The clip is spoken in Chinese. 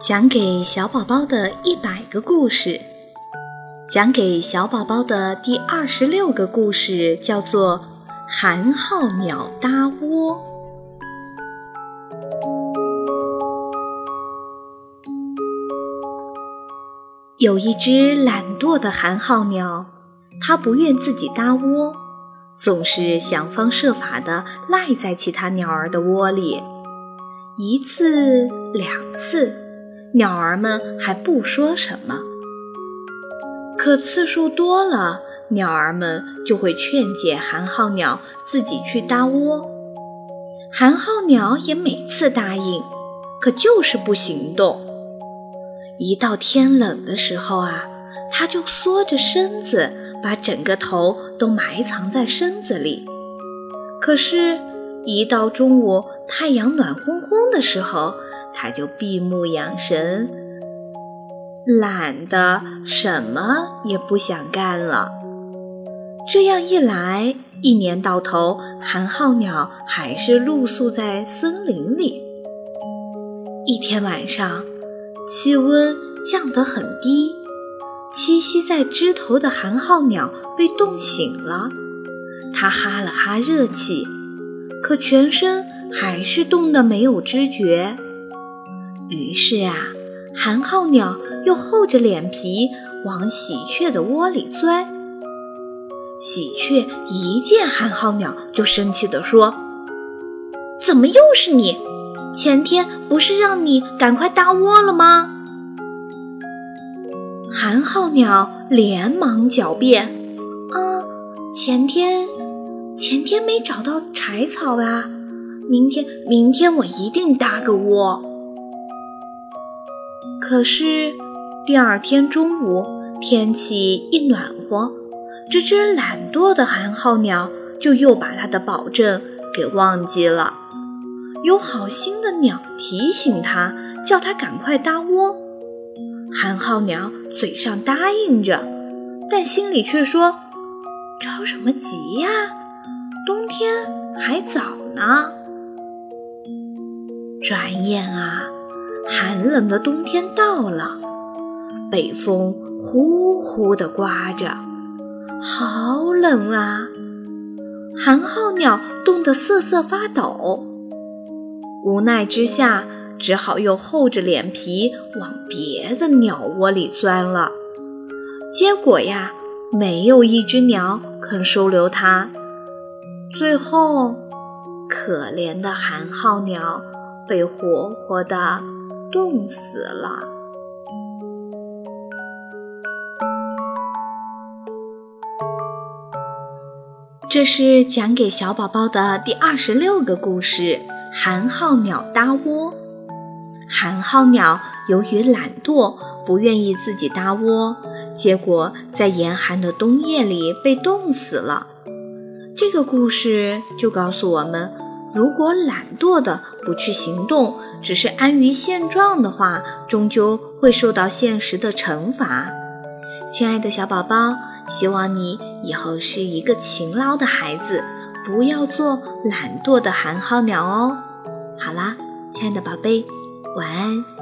讲给小宝宝的一百个故事，讲给小宝宝的第二十六个故事叫做《寒号鸟搭窝》。有一只懒惰的寒号鸟，它不愿自己搭窝，总是想方设法的赖在其他鸟儿的窝里。一次，两次。鸟儿们还不说什么，可次数多了，鸟儿们就会劝解寒号鸟自己去搭窝。寒号鸟也每次答应，可就是不行动。一到天冷的时候啊，它就缩着身子，把整个头都埋藏在身子里。可是，一到中午太阳暖烘烘的时候，他就闭目养神，懒得什么也不想干了。这样一来，一年到头，寒号鸟还是露宿在森林里。一天晚上，气温降得很低，栖息在枝头的寒号鸟被冻醒了。它哈了哈热气，可全身还是冻得没有知觉。于是啊，寒号鸟又厚着脸皮往喜鹊的窝里钻。喜鹊一见寒号鸟，就生气地说：“怎么又是你？前天不是让你赶快搭窝了吗？”寒号鸟连忙狡辩：“啊，前天，前天没找到柴草啊，明天，明天我一定搭个窝。”可是，第二天中午，天气一暖和，这只懒惰的寒号鸟就又把它的保证给忘记了。有好心的鸟提醒它，叫它赶快搭窝。寒号鸟嘴上答应着，但心里却说：“着什么急呀？冬天还早呢。”转眼啊。寒冷的冬天到了，北风呼呼地刮着，好冷啊！寒号鸟冻得瑟瑟发抖，无奈之下，只好又厚着脸皮往别的鸟窝里钻了。结果呀，没有一只鸟肯收留它。最后，可怜的寒号鸟被活活的。冻死了。这是讲给小宝宝的第二十六个故事：寒号鸟搭窝。寒号鸟由于懒惰，不愿意自己搭窝，结果在严寒的冬夜里被冻死了。这个故事就告诉我们。如果懒惰的不去行动，只是安于现状的话，终究会受到现实的惩罚。亲爱的小宝宝，希望你以后是一个勤劳的孩子，不要做懒惰的寒号鸟哦。好啦，亲爱的宝贝，晚安。